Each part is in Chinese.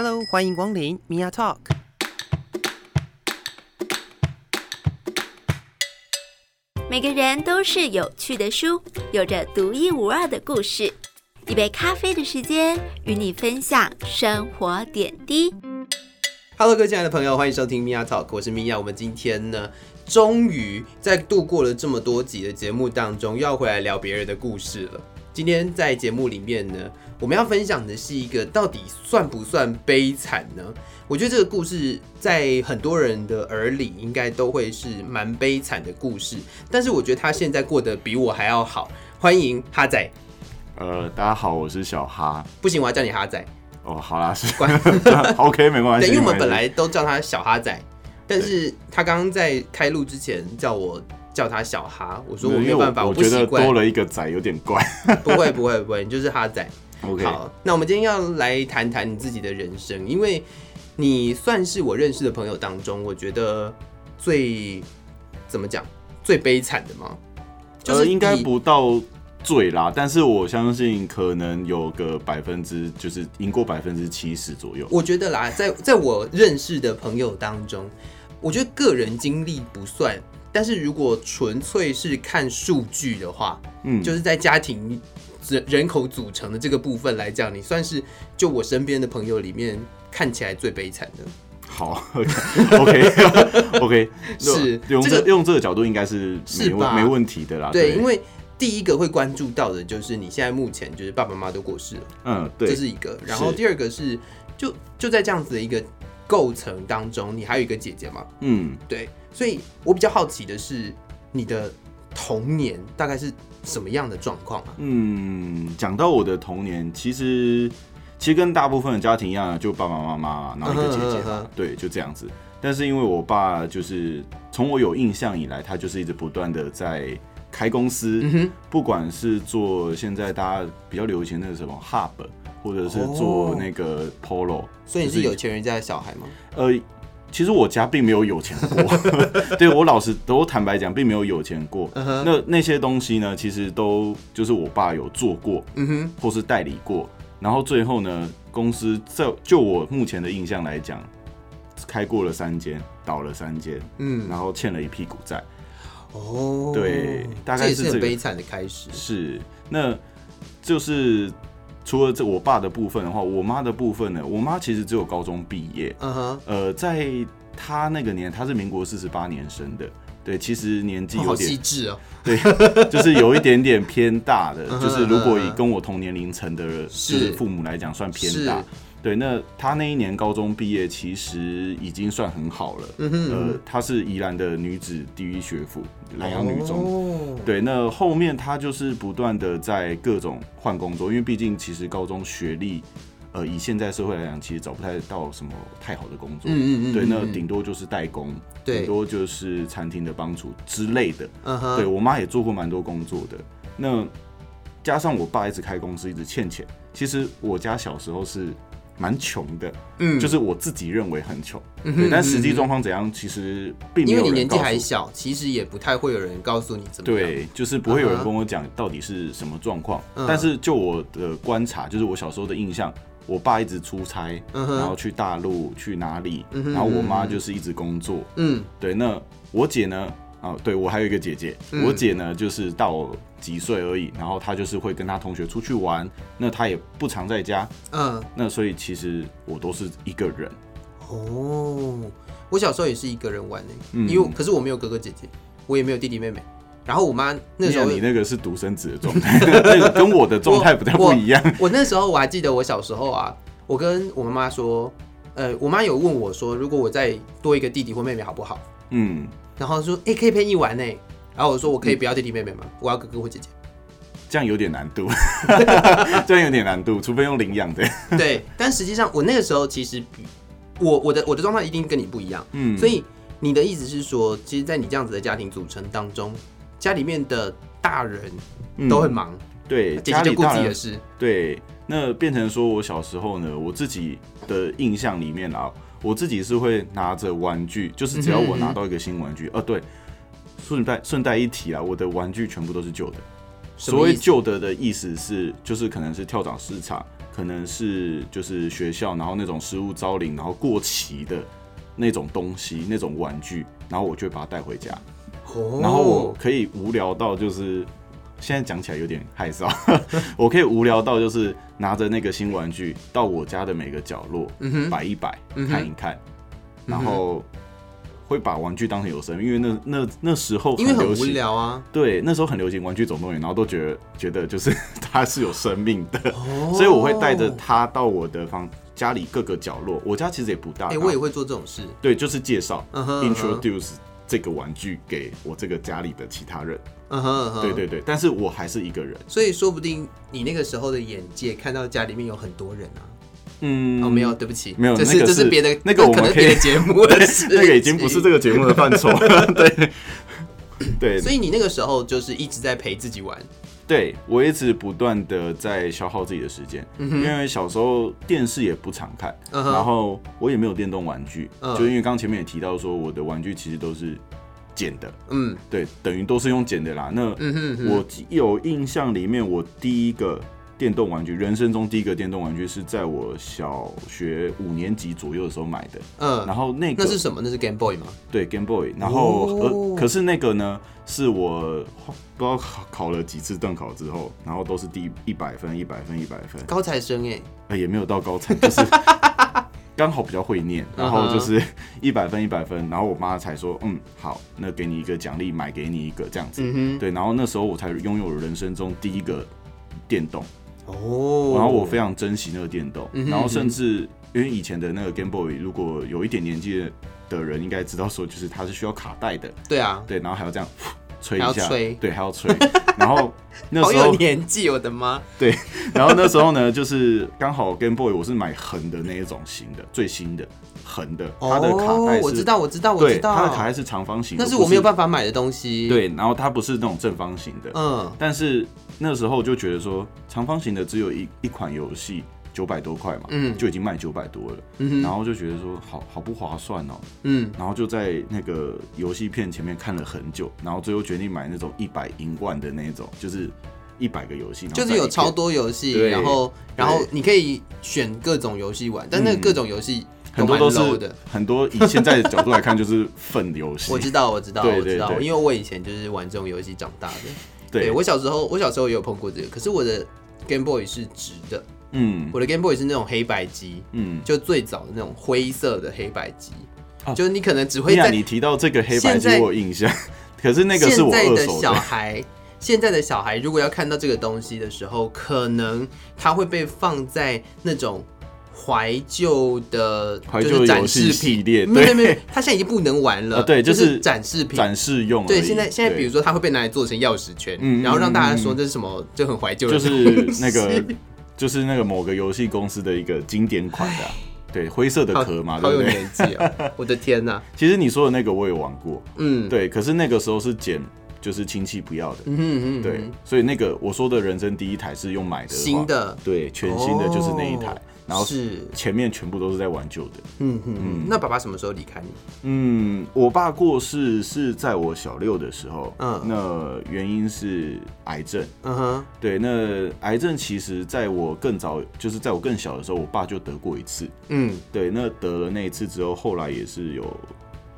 Hello，欢迎光临 Mia Talk。每个人都是有趣的书，有着独一无二的故事。一杯咖啡的时间，与你分享生活点滴。Hello，各位亲爱的朋友，欢迎收听 Mia Talk，我是 Mia。我们今天呢，终于在度过了这么多集的节目当中，又要回来聊别人的故事了。今天在节目里面呢，我们要分享的是一个到底算不算悲惨呢？我觉得这个故事在很多人的耳里，应该都会是蛮悲惨的故事。但是我觉得他现在过得比我还要好。欢迎哈仔，呃，大家好，我是小哈。不行，我要叫你哈仔。哦，好啦，是关 OK，没关系。对，因为我们本来都叫他小哈仔，但是他刚刚在开录之前叫我叫他小哈，我说我没有办法，我不习惯觉得多。了一个仔有点怪。不会不会不会，你就是哈仔。OK，好，那我们今天要来谈谈你自己的人生，因为你算是我认识的朋友当中，我觉得最怎么讲最悲惨的吗？就是呃，应该不到最啦，但是我相信可能有个百分之，就是赢过百分之七十左右。我觉得啦，在在我认识的朋友当中，我觉得个人经历不算，但是如果纯粹是看数据的话，嗯，就是在家庭人人口组成的这个部分来讲，你算是就我身边的朋友里面看起来最悲惨的。好，OK，OK，是用这个用这个角度应该是是吧没问没问题的啦。对，因为第一个会关注到的就是你现在目前就是爸爸妈妈都过世了，嗯，对这，是一个。然后第二个是就就在这样子的一个构成当中，你还有一个姐姐嘛？嗯，对，所以我比较好奇的是你的童年大概是什么样的状况啊？嗯，讲到我的童年，其实其实跟大部分的家庭一样，就爸爸妈妈，然后一个姐姐嗯哼嗯，对，就这样子。但是因为我爸就是从我有印象以来，他就是一直不断的在开公司，嗯，不管是做现在大家比较流行的什么 Hub，或者是做哦那个 Polo，、所以你是有钱人家的小孩吗？呃，其实我家并没有有钱过，对我老实都坦白讲，并没有有钱过。那那些东西呢，其实都就是我爸有做过，嗯哼，或是代理过，然后最后呢，公司在就我目前的印象来讲，开过了三间，倒了三间，嗯，然后欠了一屁股债。哦，对大概是这个是很悲惨的开始。是，那就是除了这我爸的部分的话，我妈的部分呢，我妈其实只有高中毕业，嗯哼，呃，在她那个年，她是民国四十八年生的。对，其实年纪哦好有点细致哦。对，就是有一点点偏大的，就是如果以跟我同年龄层的，就是是父母来讲，算偏大是。对，那她那一年高中毕业，其实已经算很好了。嗯哼，呃，她是宜兰的女子第一学府，南洋女中。哦，对，那后面她就是不断的在各种换工作，因为毕竟其实高中学历，呃，以现在社会来讲，其实找不太到什么太好的工作。嗯嗯嗯，对，那嗯顶多就是代工，对顶多就是餐厅的帮厨之类的。嗯哼，对我妈也做过蛮多工作的。那加上我爸一直开公司，一直欠钱。其实我家小时候是蛮穷的，嗯就是我自己认为很穷。嗯但实际状况怎样，其实并没有人因为你年纪。还小，其实也不太会有人告诉你怎么样。对，就是不会有人跟我讲到底是什么状况。嗯但是就我的观察，就是我小时候的印象，我爸一直出差，然后去大陆去哪里，然后我妈就是一直工作。嗯对，那我姐呢？啊，对我还有一个姐姐，嗯我姐呢就是到我几岁而已，然后她就是会跟她同学出去玩，那她也不常在家，嗯，那所以其实我都是一个人。哦，我小时候也是一个人玩呢，嗯因为可是我没有哥哥姐姐，我也没有弟弟妹妹。然后我妈那时候你你那个是独生子的状态，那个跟我的状态不太不一样。我那时候我还记得我小时候啊，我跟我妈妈说，呃，我妈有问我说，如果我再多一个弟弟或妹妹好不好？嗯，然后说，哎、可以陪你玩呢。然后我说，我可以不要弟弟妹妹吗？我要哥哥或姐姐。这样有点难度，这样有点难度，除非用领养的。对，但实际上我那个时候其实比我我的我的状态一定跟你不一样，嗯，所以你的意思是说，其实，在你这样子的家庭组成当中，家里面的大人嗯都很忙，对，姐姐就顾自己的事。对，那变成说我小时候呢，我自己的印象里面啊，我自己是会拿着玩具，就是只要我拿到一个新玩具，哦、对，顺带顺带一提啊，我的玩具全部都是旧的。所谓旧的的意思是，就是可能是跳蚤市场，可能是就是学校，然后那种失物招领，然后过期的那种东西，那种玩具，然后我就会把它带回家，哦然后我可以无聊到就是。现在讲起来有点害臊，我可以无聊到就是拿着那个新玩具到我家的每个角落摆一摆，嗯看一看，然后会把玩具当成有生命，因为那那那时候因为很无，聊啊，对，那时候很流行《玩具总动员》，然后都觉得觉得就是 它是有生命的，哦。所以我会带着它到我的房家里各个角落。我家其实也不大，哎、我也会做这种事，对，就是介绍、introduce 这个玩具给我这个家里的其他人。嗯哼嗯哼，对对对，但是我还是一个人。所以说不定你那个时候的眼界看到家里面有很多人啊。嗯，哦，没有，对不起，没有这是那个是这是别的，那个我们可能别的节目的 事那个已经不是这个。个节目的范畴了。对 对所以你那个时候就是一直在陪自己玩，对，我一直不断的在消耗自己的时间，因为小时候电视也不常看，嗯然后我也没有电动玩具，嗯。就因为刚刚前面也提到说我的玩具其实都是捡的，嗯。对，等于都是用捡的啦。那我有印象里面，我第一个电动玩具，人生中第一个电动玩具是在我小学五年级左右的时候买的，嗯，然后那个那是什么？那是 Game Boy 吗？对 Game Boy，然后、哦。呃，可是那个呢，是我不知道考考了几次段考之后，然后都是第一百分、一百分、一百分，高材生哎，呃，也没有到高材，就是 刚好比较会念，然后就是 一百分、一百分，然后我妈才说，嗯，好，那给你一个奖励，买给你一个这样子，嗯哼，对，然后那时候我才拥有了人生中第一个电动，哦，然后我非常珍惜那个电动，嗯哼然后甚至因为以前的那个 Game Boy，如果有一点年纪的人应该知道说，就是它是需要卡带的，对啊，对，然后还要这样 吹一下，吹。对，还要吹。然后那时候，年纪，我的妈！对，然后那时候呢，就是刚好 Game Boy 我是买横的那一种型的，最新的横的，它的卡带是，哦我知道，我知道，我，知道，它的卡带是长方形的，那是我没有，办法买的东西。，对，然后它不是那种正方形的，嗯，但是那时候就觉得说，长方形的只有一一款游戏。九百多块嘛，嗯。就已经卖九百多了，嗯然后就觉得说好好不划算哦，嗯，然后就在那个游戏片前面看了很久，然后最后决定买那种一百银万的那种，就是一百个游戏，就是有超多游戏，然后然后你可以选各种游戏玩，但那各种游戏很多都是的。很多以现在的角度来看就是 粪游戏，我知道，我知道，对我知道，因为我以前就是玩这种游戏长大的。对。我小时候，我小时候也有碰过这个，可是我的 Game Boy 是直的，嗯。我的 Game Boy 是那种黑白机，嗯，就最早的那种灰色的黑白机，哦。就是你可能只会在你提到这个黑白机我有印象，可是那个是现我在的。小二手的，孩，现在的小孩如果要看到这个东西的时候，可能他会被放在那种怀旧的，怀旧就是展示品。系列，没有没有对，没有，他现在已经不能玩了。啊对就就是展示品。展示用。对，现在现在比如说说，它会被拿来做成钥匙圈，嗯然后让大家嗯说这是什么，就很怀旧的就。是那个就是那个某个游戏公司的一个经典款的啊，对，灰色的壳嘛，好？有年纪啊！我的天哪，其实你说的那个我也玩过，嗯，对，可是那个时候是捡就是亲戚不要的，嗯哼嗯哼，对，所以那个我说的人生第一台是用买的新，的对，全新的就是那一台，哦然后是，前面全部都是在玩旧的。嗯哼嗯。那爸爸什么时候离开你？嗯，我爸过世是在我小六的时候，嗯那原因是癌症。嗯哼，对，那癌症其实在我更早，就是在我更小的时候，我爸就得过一次。嗯对，那得了那一次之后，后来也是有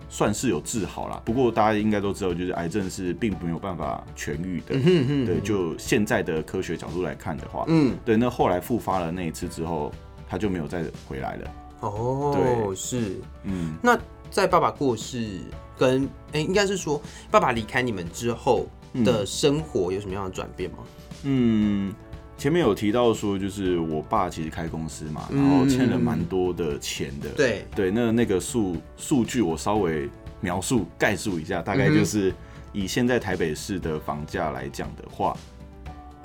算是有治好了。不过大家应该都知道，就是癌症是并没有办法痊愈的。嗯哼哼，对，就现在的科学角度来看的话，嗯，对，那后来复发了那一次之后，他就没有再回来了。哦，对是。嗯，那在爸爸过世跟哎、应该是说爸爸离开你们之后的生活有什么样的转变吗？嗯，前面有提到说，就是我爸其实开公司嘛，嗯然后欠了蛮多的钱的。对，对，那那个数数据我稍微描述概述一下，大概就是以现在台北市的房价来讲的话，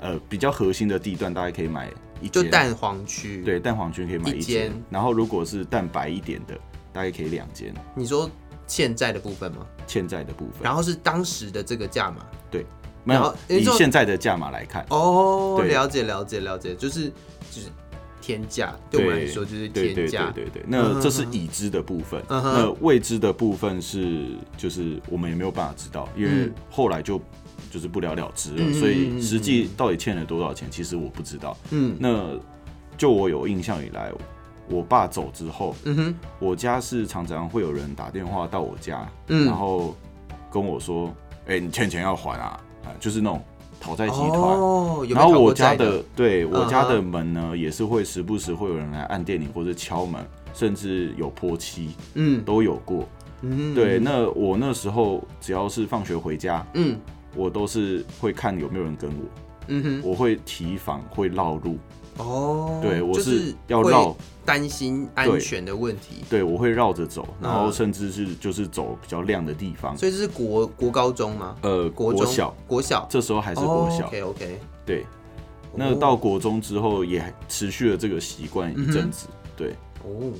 呃，比较核心的地段大概可以买一，就蛋黄区。，对蛋黄区可以买一一间间，然后如果是蛋白一点的，大概可以两间，你说欠债的部分吗？欠债的部分。然后是当时的这个价码。没有然后以就现在的价码来看，哦，对了解了解了解，就是就是天价，对我们来说就是对对天价。对对那哼这是已知的部分，嗯那未知的部分是就是我们也没有办法知道，因为嗯后来就就是不了了之了，所以实际到底欠了多少钱，其实我不知道。嗯。那就我有印象以来，我爸走之后，嗯哼，我家是常常会有人打电话到我家，嗯。然后跟我说：“哎、你欠钱要还啊！”啊，就是那种讨债集团。哦，然后我家的，对我家的门呢，也是会时不时会有人来按电铃或者敲门，甚至有泼漆嗯。都有过。嗯，对，那我那时候只要是放学回家，嗯我都是会看有没有人跟我，嗯哼，我会提防，会绕路。哦，对我是要绕，担心安全的问题，对我会绕着走，然后嗯甚至是就是走比较亮的地方。所以这是国国高中吗？呃，国中、小，国小这时候还是国小。OK OK，对，那到国中之后也持续了这个习惯一阵子。对，哦，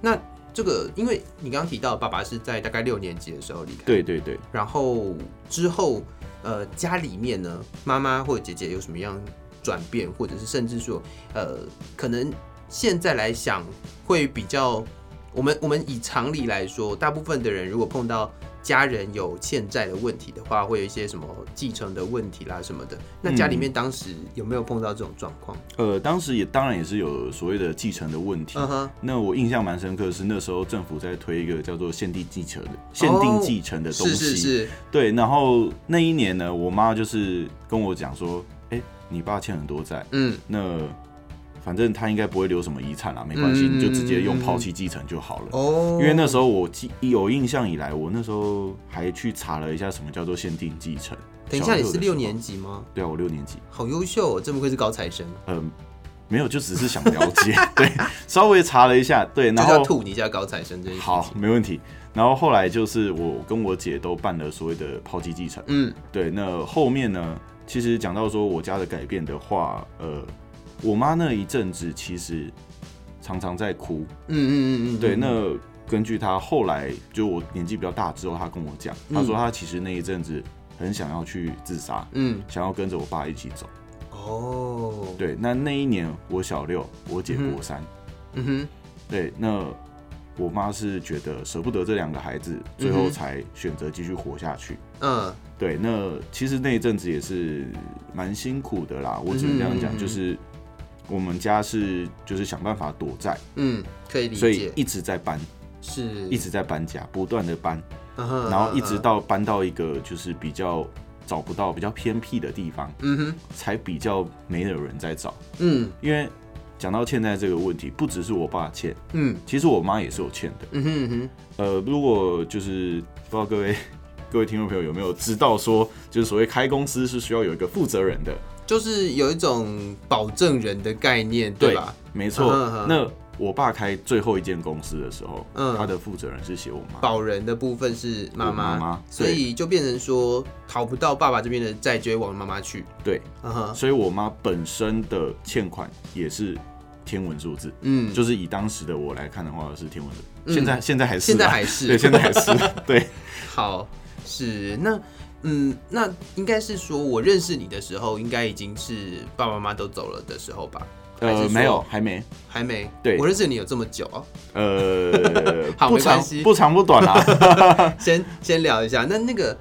那这个因为你刚刚提到爸爸是在大概六年级的时候离开，，对对对，然后之后呃家里面呢，妈妈或者姐姐有什么样转变，或者是甚至说呃可能现在来想会比较，我们我们以常理来说，大部分的人如果碰到家人有欠债的问题的话，会有一些什么继承的问题啦什么的。那家里面当时有没有碰到这种状况？呃，当时也当然也是有所谓的继承的问题。那我印象蛮深刻的是，那时候政府在推一个叫做限定继承的限定继承的东西。是是是，对，然后那一年呢，我妈就是跟我讲说，哎、你爸欠很多债，嗯那反正他应该不会留什么遗产啦，没关系，嗯你就直接用抛弃继承就好了。哦，因为那时候我记有印象以来，我那时候还去查了一下什么叫做限定继承。等一下，你是六年级吗？对啊，我六年级。好优秀哦，真不愧是高材生，嗯，没有，就只是想了解，对，稍微查了一下，对，然后吐你一下高材生这一。好，没问题。然后后来就是我跟我姐都办了所谓的抛弃继承，嗯对，那后面呢，其实讲到说我家的改变的话，呃，我妈那一阵子其实常常在哭，嗯嗯嗯嗯，对，嗯那根据她后来就我年纪比较大之后，她跟我讲，她说她其实那一阵子很想要去自杀，嗯。想要跟着我爸一起走。哦，，对，那那一年我小六，我姐国三，嗯哼，对，那我妈是觉得舍不得这两个孩子，最后才选择继续活下去。嗯。对，那其实那一阵子也是蛮辛苦的啦，我只能这样讲，就是我们家是就是想办法躲债，嗯，可以理解，所以一直在搬，是。一直在搬家，不断的搬，然后一直嗯到搬到一个就是比较找不到、比较偏僻的地方，嗯哼。才比较没有人在找。嗯。因为讲到欠债这个问题，不只是我爸欠，嗯。其实我妈也是有欠的。嗯哼嗯哼，呃，如果就是不知道各位 各位听众朋友有没有知道说，就是所谓开公司是需要有一个负责人的，就是有一种保证人的概念，对吧？没错。那我爸开最后一间公司的时候，嗯。他的负责人是写我妈。保人的部分是妈我妈妈所以就变成说讨不到爸爸这边的债，就会往妈妈去。对，所以我妈本身的欠款也是天文数字，嗯，就是以当时的我来看的话是天文的，嗯。现在现在还是啦，现在还是。对，现在还是。对，好，是。那嗯，那应该是说我认识你的时候，应该已经是爸爸妈妈都走了的时候吧？呃，没有，还没，还没。对我认识你有这么久啊。呃，好不长没关系不长不短啦，先先聊一下，那那个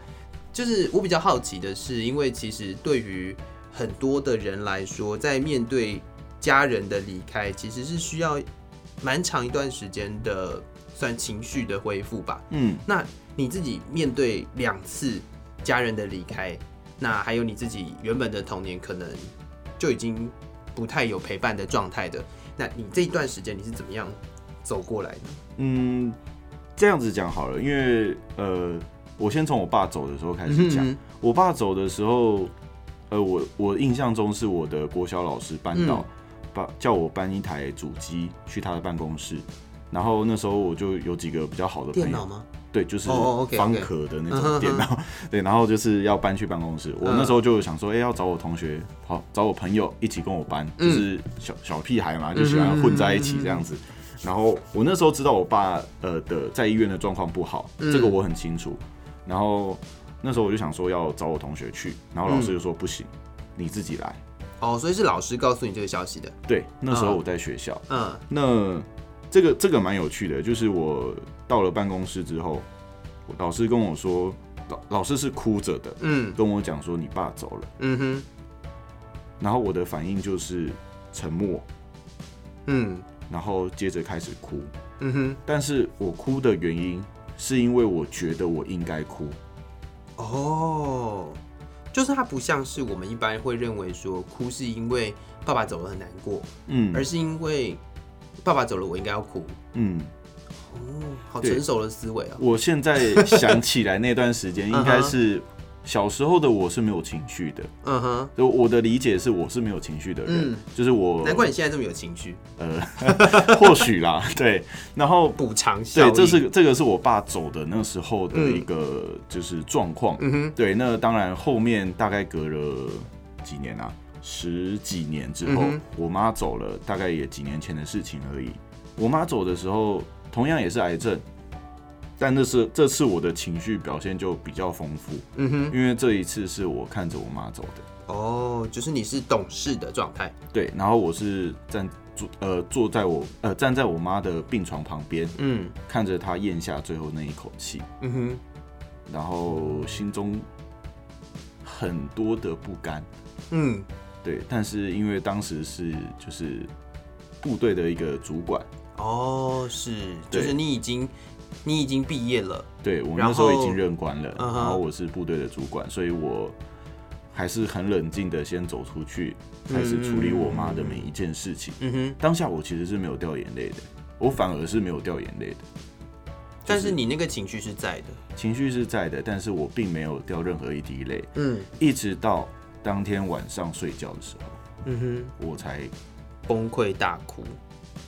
就是我比较好奇的是，因为其实对于很多的人来说，在面对家人的离开，其实是需要蛮长一段时间的，算情绪的恢复吧。嗯。那你自己面对两次家人的离开，那还有你自己原本的童年可能就已经不太有陪伴的状态的，那你这一段时间你是怎么样走过来的？嗯，这样子讲好了，因为呃，我先从我爸走的时候开始讲。嗯我爸走的时候，呃，我我印象中是我的国小老师搬到嗯，把、叫我搬一台主机去他的办公室，然后那时候我就有几个比较好的朋友，电脑吗？对，就是方壳的那种电脑，对，然后就是要搬去办公室。我嗯那时候就想说，哎、要找我同学，好找我朋友一起跟我搬，嗯就是小小屁孩嘛，就喜欢混在一起这样子。然后我那时候知道我爸呃的在医院的状况不好，嗯这个我很清楚。然后那时候我就想说要找我同学去，然后老师就说不行，你自己来。哦，所以是老师告诉你这个消息的。对，那时候嗯我在学校，嗯那这个这个蛮有趣的，就是我到了办公室之后，我老师跟我说，老老师是哭着的，嗯。跟我讲说你爸走了，嗯哼，然后我的反应就是沉默，嗯。然后接着开始哭。嗯哼，但是我哭的原因是因为我觉得我应该哭。哦，就是他不像是我们一般会认为说哭是因为爸爸走了很难过，嗯。而是因为爸爸走了我应该要哭。嗯，哦，好成熟的思维啊。我现在想起来那段时间，应该是小时候的我是没有情绪的。嗯哼，就我的理解是，我是没有情绪的人，嗯。就是我难怪你现在这么有情绪，呃，或许啦，对，然后补偿效对，这是这个是我爸走的那时候的一个就是状况，嗯哼，对，那当然后面大概隔了几年啊，十几年之后，嗯我妈走了，大概也几年前的事情而已。我妈走的时候，同样也是癌症，但那是这次我的情绪表现就比较丰富，嗯哼，因为这一次是我看着我妈走的，哦，就是你是懂事的状态。对，然后我是站坐呃坐在我呃站在我妈的病床旁边，嗯。看着她咽下最后那一口气，嗯哼，然后心中很多的不甘。嗯对，但是因为当时是就是部队的一个主管，哦，是，就是你已经你已经毕业了。对我那时候已经任官了，然后我是部队的主管，所以我还是很冷静的先走出去，开始处理我妈的每一件事情。嗯哼，当下我其实是没有掉眼泪的，我反而是没有掉眼泪的，但是你那个情绪是在的。情绪是在的，但是我并没有掉任何一滴泪，嗯一直到当天晚上睡觉的时候，嗯哼。我才，崩溃大哭，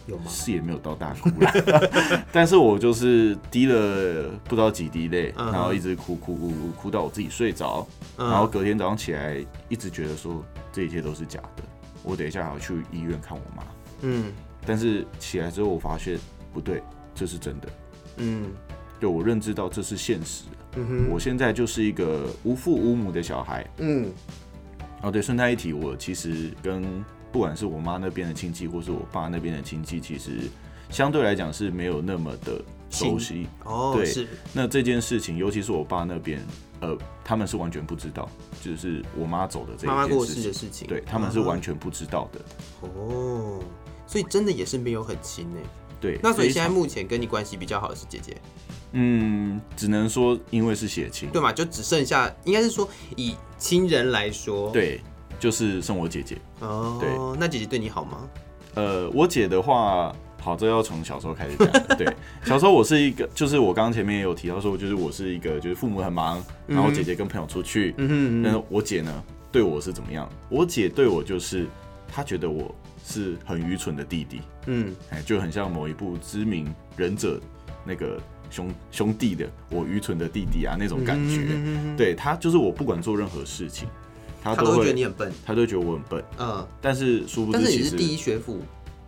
有吗？是也没有到大哭啦，但是我就是滴了不知道几滴泪，嗯哼。然后一直哭哭哭哭哭到我自己睡着，嗯。然后隔天早上起来一直觉得说这一切都是假的，我等一下还要去医院看我妈，嗯。但是起来之后我发现不对，这是真的，嗯。对我认知到这是现实，嗯哼，我现在就是一个无父无母的小孩。嗯哦，对，顺带一提，我其实跟不管是我妈那边的亲戚，或是我爸那边的亲戚，其实相对来讲是没有那么的熟悉。哦，对是，那这件事情，尤其是我爸那边，呃，他们是完全不知道，就是我妈走的这妈妈过世一件事情，的事情，对他们是完嗯全不知道的。哦，所以真的也是没有很亲呢。对，那所以现在目前跟你关系比较好的是姐姐，嗯，只能说因为是血亲，对嘛？就只剩下，应该是说以亲人来说，，对，就是剩我姐姐。哦，对那姐姐对你好吗？呃，我姐的话，好，这要从小时候开始讲。对，小时候我是一个，就是我刚刚前面也有提到说，就是我是一个，就是父母很忙，然后姐姐跟朋友出去，嗯哼但是我姐呢对我是怎么样？我姐对我就是，她觉得我是很愚蠢的弟弟，嗯哎，就很像某一部知名忍者那个兄兄弟的我愚蠢的弟弟啊那种感觉。嗯，对他就是我不管做任何事情，他都会觉得，你很笨，他都会觉得我很笨，嗯，但是殊不但是你是第一学府，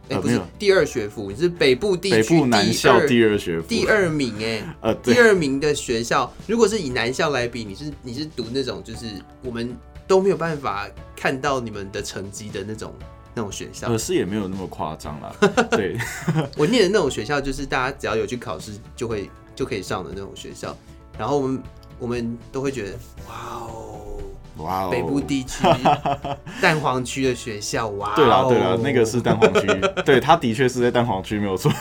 哎，不是呃第二学府，你是北部地区北部南校第第二学府第二名哎。呃第。二名的学校，如果是以南校来比，你是你是读那种就是我们都没有办法看到你们的成绩的那种那种学校。呃，。是也没有那么夸张啦，对，我念的那种学校，就是大家只要有去考试就会就可以上的那种学校。然后我们我们都会觉得，哇哦，哇哦，北部地区 蛋黄区的学校，哇哦，对啦对啦，那个是蛋黄区，对，他的确是在蛋黄区没有错，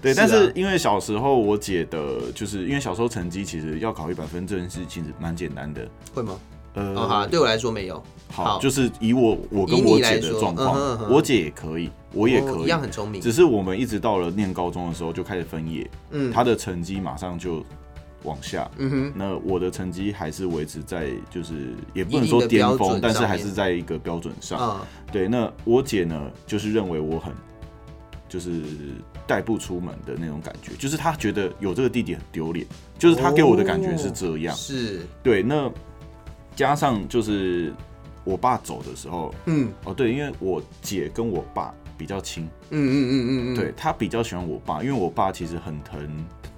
对，但是因为小时候我姐的，就是因为小时候成绩其实要考一百分这件事其实蛮简单的，会吗？呃，哦哈，对我来说没有，好，好就是以我我跟我姐的状况我姐也可以，我也可以哦一样，很聪明。只是我们一直到了念高中的时候就开始分野，嗯她的成绩马上就往下，嗯哼，那我的成绩还是维持在，就是也不能说巅峰，但是还是在一个标准上。啊，对，那我姐呢，就是认为我很，就是带不出门的那种感觉，就是她觉得有这个弟弟很丢脸，就是她给我的感觉是这样。是，对，那加上就是我爸走的时候，嗯。哦对，因为我姐跟我爸比较亲，嗯嗯嗯嗯嗯，对，他比较喜欢我爸，因为我爸其实很疼。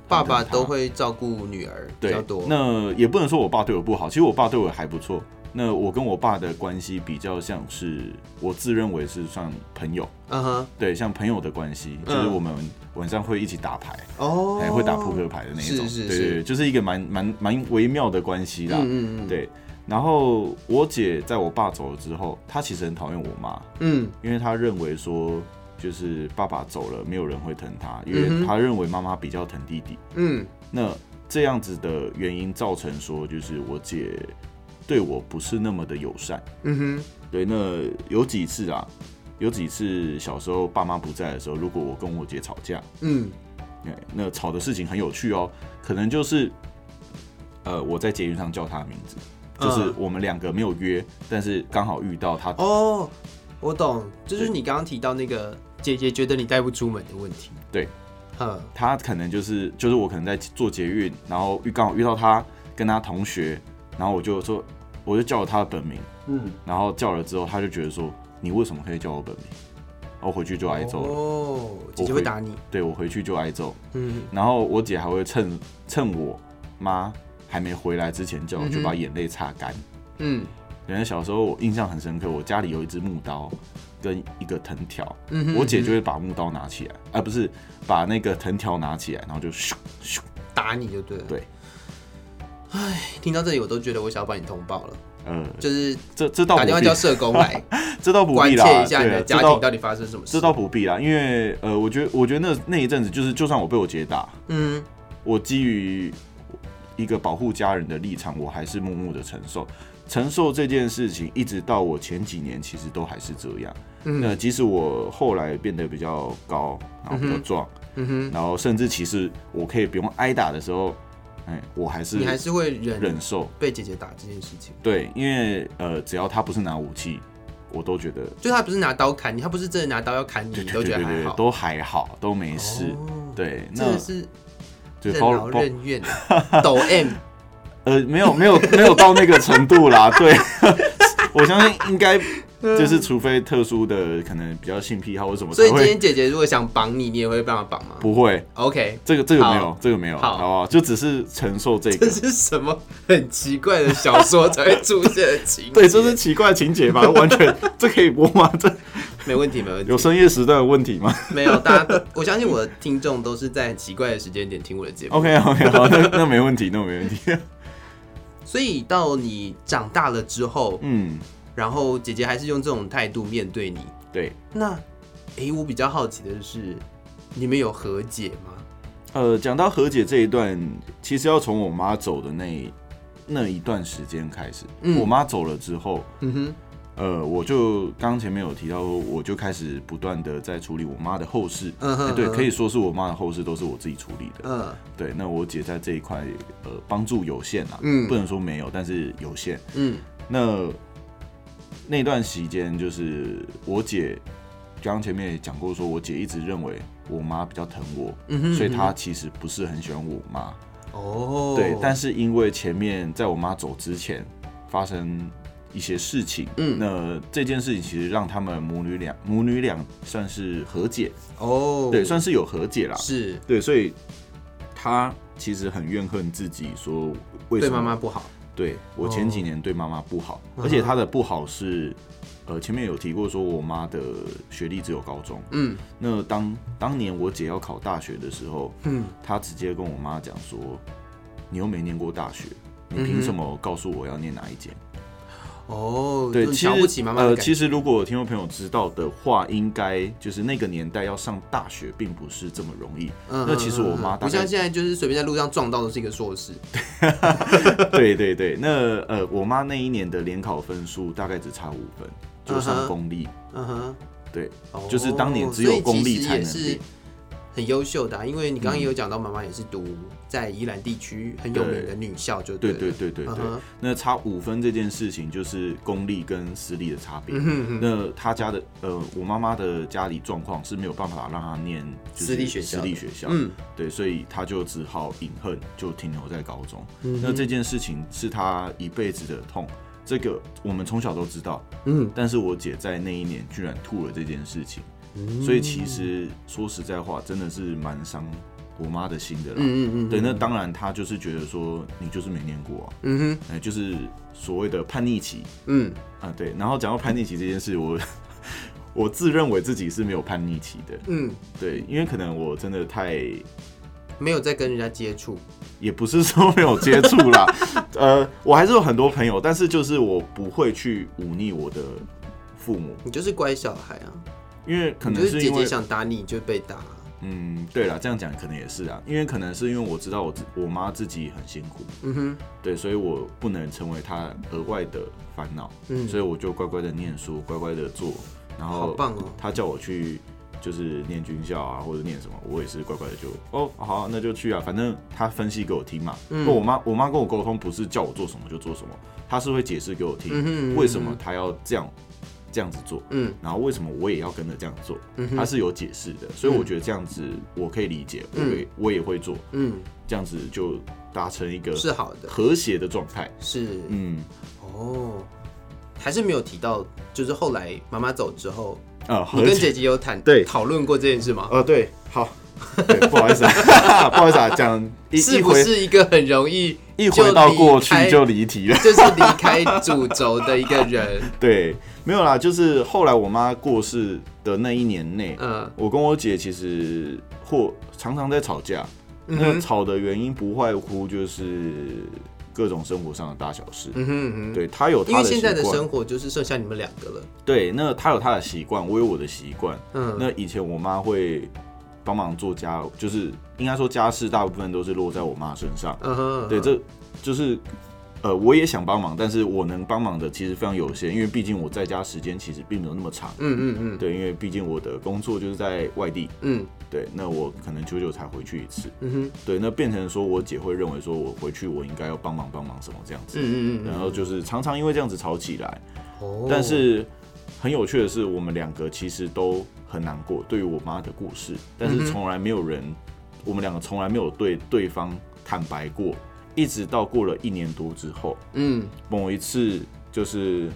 爸爸都会照顾女儿比较多。那也不能说我爸对我不好，其实我爸对我还不错。那我跟我爸的关系比较像是我自认为是算朋友，嗯哼，对，像朋友的关系，嗯。就是我们晚上会一起打牌，哦。还、会打扑克牌的那一种，是是对对对，是，就是一个蛮蛮蛮微妙的关系啦。嗯嗯嗯，，对，然后我姐在我爸走了之后，她其实很讨厌我妈，嗯。因为她认为说就是爸爸走了，没有人会疼她，因为她认为妈妈比较疼弟弟。嗯。那这样子的原因造成说，就是我姐对我不是那么的友善。嗯哼，对，那有几次啊，有几次小时候爸妈不在的时候，如果我跟我姐吵架，嗯。对，那吵的事情很有趣哦，可能就是，呃，我在捷运上叫她的名字，就是嗯我们两个没有约，但是刚好遇到他。哦，我懂，这就是你刚刚提到那个姐姐觉得你带不出门的问题。对，嗯她可能就是就是我可能在做捷运，然后遇刚好遇到他跟他同学，然后我就说我就叫了他的本名，嗯，然后叫了之后，他就觉得说你为什么可以叫我本名？我回去就挨揍了，哦，姐姐会打你。对我回去就挨揍，嗯然后我姐还会趁趁我妈还没回来之前叫我就把眼泪擦干。嗯原来小时候我印象很深刻，我家里有一只木刀跟一个藤条，嗯哼，我姐就嗯会把木刀拿起来，而、不是把那个藤条拿起来，然后就咻咻。打你就对了。对。唉，听到这里我都觉得我想要把你通报了，嗯，就是这这打电话叫，社工来 这倒不关必啦，切一下你的家庭到底发生什么事这。倒不必啦，因为呃，我觉得我觉得那那一阵子就是，就算我被我姐打，嗯我基于一个保护家人的立场，我还是默默的承受。承受这件事情，一直到我前几年，其实都还是这样。那嗯即使我后来变得比较高，然后比较壮，然后甚至其实我可以不用挨打的时候，哎，我还是你还是会忍忍受。被姐姐打这件事情。对，因为呃，只要他不是拿武器，我都觉得就他不是拿刀砍你，他不是真的拿刀要砍你，对你都对对对对，觉得还好。都还好，都没事。哦对，那是就包任劳任怨，啊 抖 M。呃，没有没有没有到那个程度啦。对，我相信应该就是，除非特殊的可能比较性癖好或什么所以今天姐姐如果想绑你，你也会帮她绑吗不会。？OK，这个这个没有好，这个没有，好好不好？就只是承受这个这个。是什么很奇怪的小说才会出现的情节？对，这是奇怪的情节吧？完全，这可以播吗？这没问题，没问题有。深夜时段的问题吗没有，大家，我相信我的听众都是在很奇怪的时间点听我的节目。？OK OK，好，那那没问题，那没问题。所以到你长大了之后，嗯，然后姐姐还是用这种态度面对你。对，那，诶，我比较好奇的是，你们有和解吗？呃，讲到和解这一段，其实要从我妈走的那那一段时间开始。嗯我妈走了之后，嗯哼，呃，我就刚刚前面有提到说，我就开始不断的在处理我妈的后事。嗯哼哎对，可以说是我妈的后事都是我自己处理的。嗯对，那我姐在这一块呃帮助有限啊，嗯不能说没有，但是有限。嗯那那段时间就是我姐，刚刚前面也讲过，说我姐一直认为我妈比较疼我，嗯哼，所以她其实不是很喜欢我妈。哦，对，但是因为前面在我妈走之前发生一些事情，嗯。那这件事情其实让他们母女俩母女俩算是和解，哦，对，算是有和解啦。是。对，所以他其实很怨恨自己，说为什么妈妈不好。对我前几年对妈妈不好，而且他的不好是，呃，前面有提过说我妈的学历只有高中，嗯。那当当年我姐要考大学的时候，嗯。她直接跟我妈讲说，你又没念过大学，你凭什么告诉我要念哪一间？哦，对，就其不起妈妈呃，其实如果听众朋友知道的话，应该就是那个年代要上大学并不是这么容易。嗯那其实我妈不像现在就是随便在路上撞到的是一个硕士。对对对，那呃，我妈那一年的联考分数大概只差五分，就上公立。嗯哼，对，哦就是当年只有公立才是。很优秀的啊、因为你刚刚也有讲到，妈妈也是读在宜兰地区很有名的女校，就对了。对对对对那差五分这件事情就是公立跟私立的差别。那他家的呃，我妈妈的家里状况是没有办法让她念就是私立学校私立学校，嗯。对，所以他就只好隐恨，就停留在高中。嗯那这件事情是他一辈子的痛，这个我们从小都知道，嗯。但是我姐在那一年居然吐了这件事情，所以其实说实在话，真的是蛮伤我妈的心的啦。嗯嗯嗯，对，那当然她就是觉得说你就是没念过啊，嗯哼。哎、就是所谓的叛逆期。嗯。啊，对。然后讲到叛逆期这件事，我 我自认为自己是没有叛逆期的，嗯，对，因为可能我真的太没有在跟人家接触，也不是说没有接触啦，呃，我还是有很多朋友，但是就是我不会去忤逆我的父母，你就是乖小孩啊。因为可能是姐姐想打你就被打，嗯，对了，这样讲可能也是啊，因为可能是因为我知道我自我妈自己很辛苦，嗯哼，对，所以我不能成为她额外的烦恼，嗯，所以我就乖乖的念书，乖乖的做，然后好棒哦，她叫我去就是念军校啊或者念什么，我也是乖乖的就哦好啊、那就去啊，反正她分析给我听嘛。嗯。那我妈我妈跟我沟通不是叫我做什么就做什么，她是会解释给我听、嗯哼为什么她要这样这样子做，嗯。然后为什么我也要跟着这样做，嗯哼。她是有解释的，所以我觉得这样子我可以理解，我也我也会做，嗯。这样子就达成一个是好的，和谐的状态。是。嗯，哦，还是没有提到，就是后来妈妈走之后，啊，你跟姐姐有谈对。讨论过这件事吗？呃，对，好，对，不好意思啊，不好意思啊，讲一 是不是一个很容易一回到过去就就离题了。就是离开主轴的一个人？对，没有啦，就是后来我妈过世的那一年内，嗯我跟我姐其实或常常在吵架。那吵的原因不外乎就是各种生活上的大小事。嗯哼嗯哼，对她有因她的习为现在的，生活就是剩下你们两个了。对，那她有她的习惯，我有我的习惯。嗯，那以前我妈会帮忙做家，就是应该说家事大部分都是落在我妈身上。嗯哼，对，这就是呃，我也想帮忙，但是我能帮忙的其实非常有限，因为毕竟我在家时间其实并没有那么长。嗯嗯嗯对，因为毕竟我的工作就是在外地，嗯对，那我可能久久才回去一次。嗯哼，对，那变成说我姐会认为说我回去我应该要帮忙帮忙什么这样子，嗯嗯嗯，然后就是常常因为这样子吵起来。哦但是很有趣的是，我们两个其实都很难过，对于我妈的故事，但是从来没有人，我们两个从来没有对对方坦白过，一直到过了一年多之后，嗯。某一次就是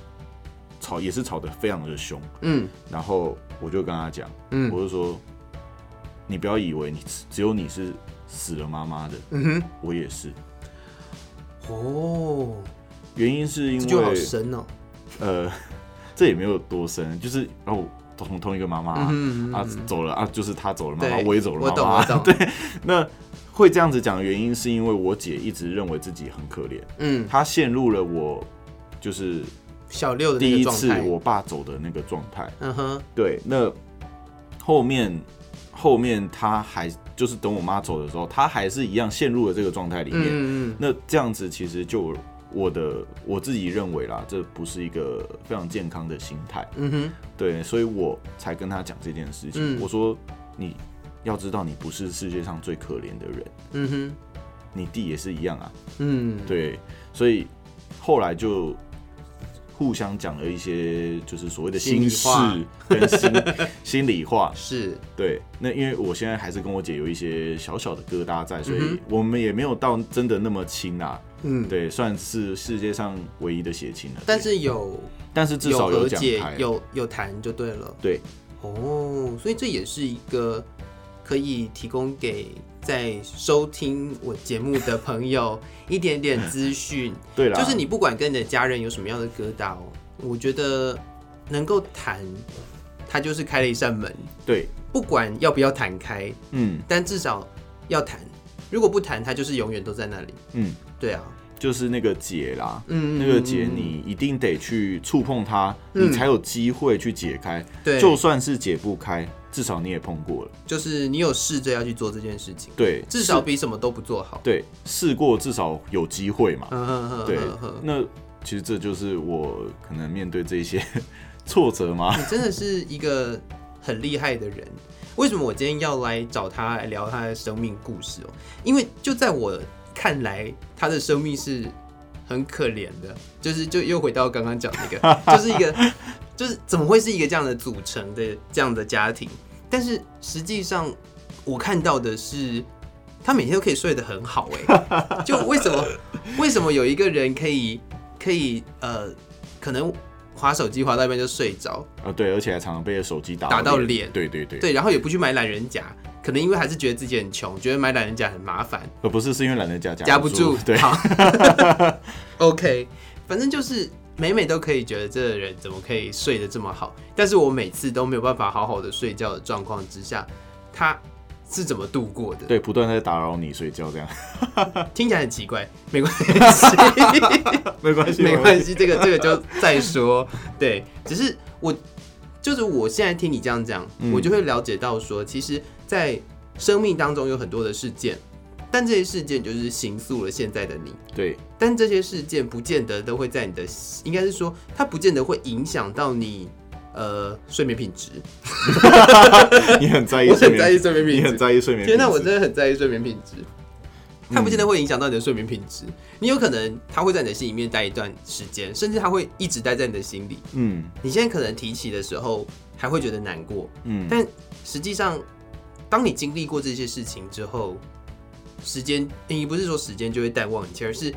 吵，也是吵得非常的凶，嗯。然后我就跟他讲，嗯。我就说，你不要以为你只只有你是死了妈妈的，嗯哼，我也是，哦，原因是因这就好为深哦。呃，这也没有多深，就是哦同同一个妈妈、啊。啊嗯嗯嗯，走了啊，就是他走了妈妈，我也走了妈妈 对，那会这样子讲的原因是因为我姐一直认为自己很可怜，嗯，她陷入了我就是小六的第一次。我爸走的那个状态。嗯哼，对，那后面后面她还就是等我妈走的时候，她还是一样陷入了这个状态里面。嗯嗯那这样子其实就我的我自己认为啦，这不是一个非常健康的心态。嗯哼，对，所以我才跟他讲这件事情。嗯我说你要知道，你不是世界上最可怜的人，嗯哼，你弟也是一样啊。嗯，对，所以后来就互相讲了一些就是所谓的心事跟心 心里话。是，对，那因为我现在还是跟我姐有一些小小的疙瘩在，所以我们也没有到真的那么亲啊。嗯，对，算是世界上唯一的血亲了。但是有但是至有少和解讲开，，有有谈就对了。对，哦，所以这也是一个可以提供给在收听我节目的朋友 一点点资讯，对啦，就是你不管跟你的家人有什么样的疙瘩哦，我觉得能够谈，它就是开了一扇门，对，不管要不要谈开，嗯但至少要谈。如果不谈，它就是永远都在那里。嗯。对啊，就是那个结啦，嗯那个结你一定得去触碰它，嗯你才有机会去解开。对，就算是解不开，至少你也碰过了。就是你有试着要去做这件事情，对，至少比什么都不做好。对试过，至少有机会嘛。对那其实这就是我可能面对这些挫折吗？你真的是一个很厉害的人。为什么我今天要来找他来聊他的生命故事哦？因为就在我看来，他的生命是很可怜的，就是就又回到刚刚讲那个，就是一个就是怎么会是一个这样的组成的这样的家庭？但是实际上我看到的是，他每天都可以睡得很好哎，就为什么为什么有一个人可以可以呃可能划手机划到一半就睡着，啊，对，而且还常常被手机打打到脸。对对对，对，然后也不去买懒人夹，可能因为还是觉得自己很穷，觉得买懒人夹很麻烦，而不是是因为懒人夹夹不住。对，好，OK，反正就是每每都可以觉得这个人怎么可以睡得这么好，但是我每次都没有办法好好的睡觉的状况之下，他是怎么度过的？对，不断在打扰你睡觉，这样 听起来很奇怪，没关系，没关系，没关系，这个这个就再说。对，只是我就是我现在听你这样讲，嗯我就会了解到说，其实，在生命当中有很多的事件，但这些事件就是形塑了现在的你。对，但这些事件不见得都会在你的，应该是说，它不见得会影响到你呃睡眠品质。你很在意我，很在意睡眠品质你很。在意睡眠品天哪，我真的很在意睡眠品质。它不见得会影响到你的睡眠品质，你有可能它会在你的心里面待一段时间，甚至它会一直待在你的心里。嗯你现在可能提起的时候还会觉得难过，嗯，但实际上，当你经历过这些事情之后，时间你不是说时间就会淡忘一切，而是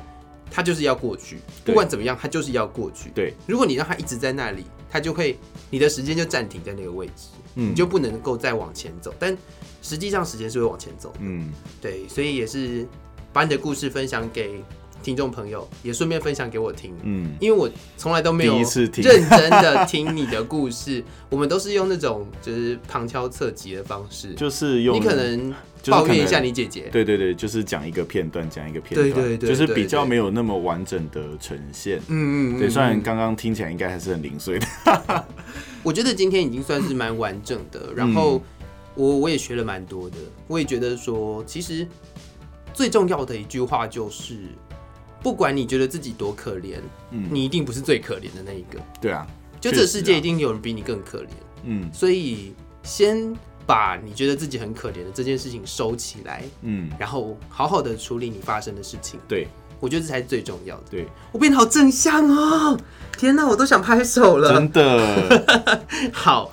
它就是要过去，不管怎么样，它就是要过去。对，如果你让它一直在那里，它就会你的时间就暂停在那个位置，嗯。你就不能够再往前走。但实际上时间是会往前走的，嗯。对，所以也是把你的故事分享给听众朋友，也顺便分享给我听。嗯，因为我从来都没有认真的听你的故事，我们都是用那种就是旁敲侧击的方式。就是用你可能就是抱怨一下你姐姐，对对对，就是讲一个片段，讲一个片段，对对对就是比较没有那么完整的呈现。嗯嗯，对，嗯虽然嗯刚刚听起来应该还是很零碎的。我觉得今天已经算是蛮完整的，然嗯后我我也学了蛮多的，我也觉得说，其实最重要的一句话就是，不管你觉得自己多可怜，嗯，你一定不是最可怜的那一个，对啊，就这世界一定有人比你更可怜。嗯所以先把你觉得自己很可怜的这件事情收起来，嗯，然后好好的处理你发生的事情。对我觉得这才是最重要的。对，我变得好正向哦！天哪，我都想拍手了真。的，好，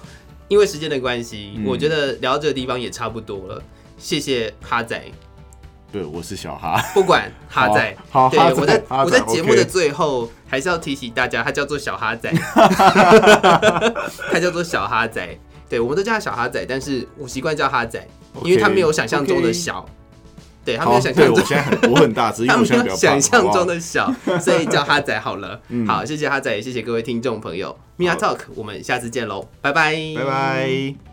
因为时间的关系，嗯我觉得聊到这个地方也差不多了。谢谢哈仔，对，我是小哈。不管哈仔，好，对我在我在节目的最后还是要提醒大家，他叫做小哈仔，他叫做小哈仔。对，我们都叫他小哈仔，但是我习惯叫哈仔，因为他没有想象中的小，对他没，有想象中对我现在很我很大只，他没我现在比有想象中。的小，所以叫哈仔好了。嗯好，谢谢哈仔，也谢谢各位听众朋友。Mia Talk，我们下次见喽，拜拜，拜拜。